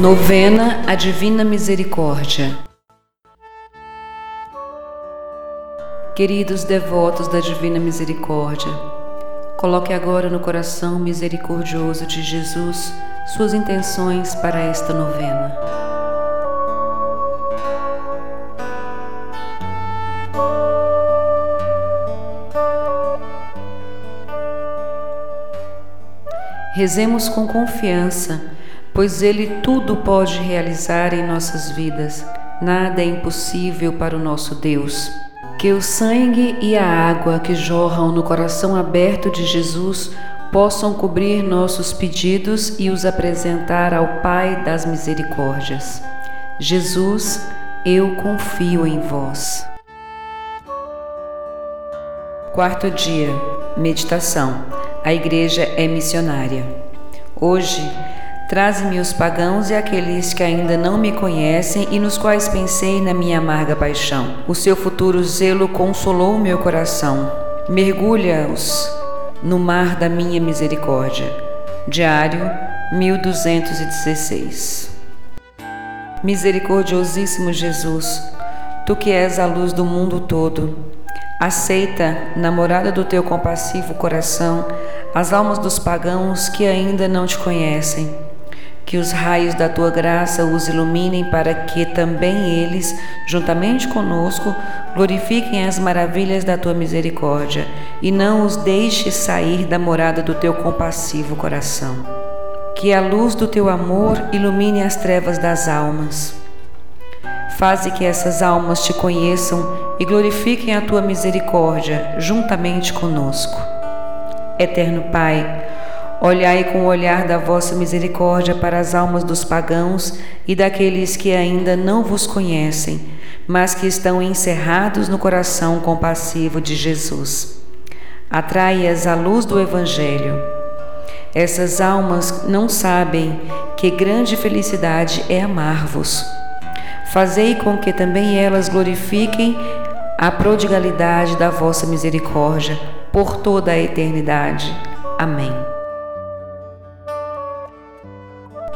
Novena a Divina Misericórdia. Queridos devotos da Divina Misericórdia, coloque agora no coração misericordioso de Jesus suas intenções para esta novena. Rezemos com confiança pois Ele tudo pode realizar em nossas vidas. Nada é impossível para o nosso Deus. Que o sangue e a água que jorram no coração aberto de Jesus possam cobrir nossos pedidos e os apresentar ao Pai das Misericórdias. Jesus, eu confio em vós. Quarto dia, meditação. A Igreja é missionária. Hoje, Traze-me os pagãos e aqueles que ainda não me conhecem e nos quais pensei na minha amarga paixão. O seu futuro zelo consolou meu coração. Mergulha-os no mar da minha misericórdia. Diário 1216. Misericordiosíssimo Jesus, tu que és a luz do mundo todo, aceita, namorada do teu compassivo coração, as almas dos pagãos que ainda não te conhecem que os raios da tua graça os iluminem para que também eles, juntamente conosco, glorifiquem as maravilhas da tua misericórdia e não os deixes sair da morada do teu compassivo coração. Que a luz do teu amor ilumine as trevas das almas. Faze que essas almas te conheçam e glorifiquem a tua misericórdia juntamente conosco. Eterno Pai, Olhai com o olhar da vossa misericórdia para as almas dos pagãos e daqueles que ainda não vos conhecem, mas que estão encerrados no coração compassivo de Jesus. Atrai-as à luz do Evangelho. Essas almas não sabem que grande felicidade é amar-vos. Fazei com que também elas glorifiquem a prodigalidade da vossa misericórdia por toda a eternidade. Amém.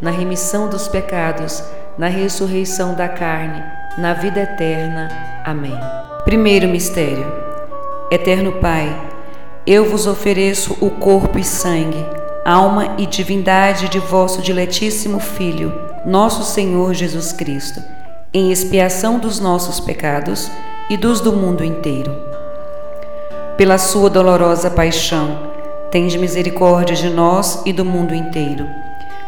na remissão dos pecados, na ressurreição da carne, na vida eterna. Amém. Primeiro mistério. Eterno Pai, eu vos ofereço o corpo e sangue, alma e divindade de vosso diletíssimo Filho, nosso Senhor Jesus Cristo, em expiação dos nossos pecados e dos do mundo inteiro. Pela sua dolorosa paixão, tende misericórdia de nós e do mundo inteiro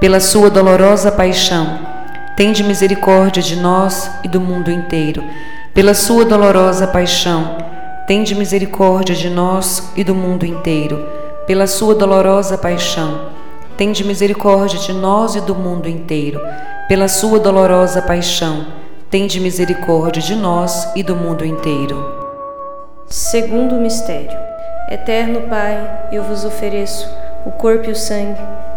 pela sua dolorosa paixão, tende misericórdia de nós e do mundo inteiro. Pela sua dolorosa paixão, tende misericórdia de nós e do mundo inteiro. Pela sua dolorosa paixão, tende misericórdia de nós e do mundo inteiro. Pela sua dolorosa paixão, tende misericórdia de nós e do mundo inteiro. Segundo mistério. Eterno Pai, eu vos ofereço o corpo e o sangue,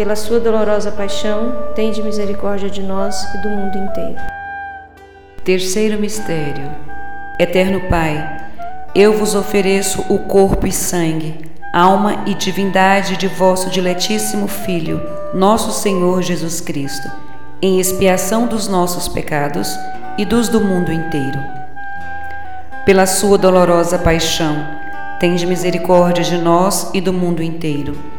pela sua dolorosa paixão, tende misericórdia de nós e do mundo inteiro. Terceiro mistério. Eterno Pai, eu vos ofereço o corpo e sangue, alma e divindade de vosso diletíssimo Filho, nosso Senhor Jesus Cristo, em expiação dos nossos pecados e dos do mundo inteiro. Pela sua dolorosa paixão, tende misericórdia de nós e do mundo inteiro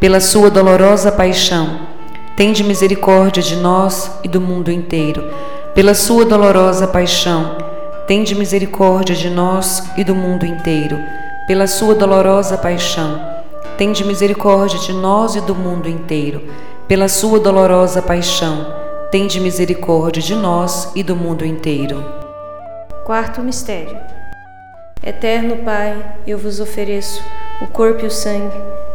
pela sua dolorosa paixão, tende misericórdia de nós e do mundo inteiro. Pela sua dolorosa paixão, tende misericórdia de nós e do mundo inteiro. Pela sua dolorosa paixão, tende misericórdia de nós e do mundo inteiro. Pela sua dolorosa paixão, tende misericórdia de nós e do mundo inteiro. Quarto mistério. Eterno Pai, eu vos ofereço o corpo e o sangue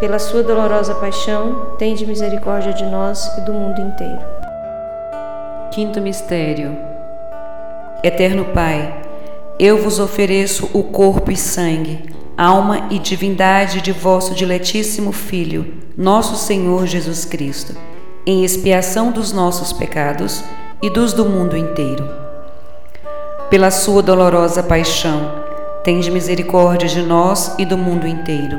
pela sua dolorosa paixão, tende misericórdia de nós e do mundo inteiro. Quinto mistério. Eterno Pai, eu vos ofereço o corpo e sangue, alma e divindade de vosso diletíssimo Filho, nosso Senhor Jesus Cristo, em expiação dos nossos pecados e dos do mundo inteiro. Pela sua dolorosa paixão, tende misericórdia de nós e do mundo inteiro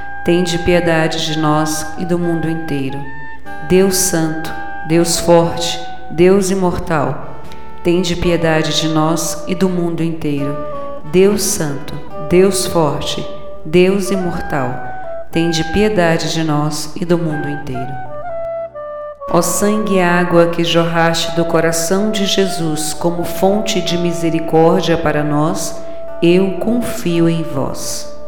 tende piedade de nós e do mundo inteiro. Deus Santo, Deus Forte, Deus Imortal, tende piedade de nós e do mundo inteiro. Deus Santo, Deus Forte, Deus Imortal, tende piedade de nós e do mundo inteiro. Ó sangue e água que jorraste do coração de Jesus como fonte de misericórdia para nós, eu confio em vós.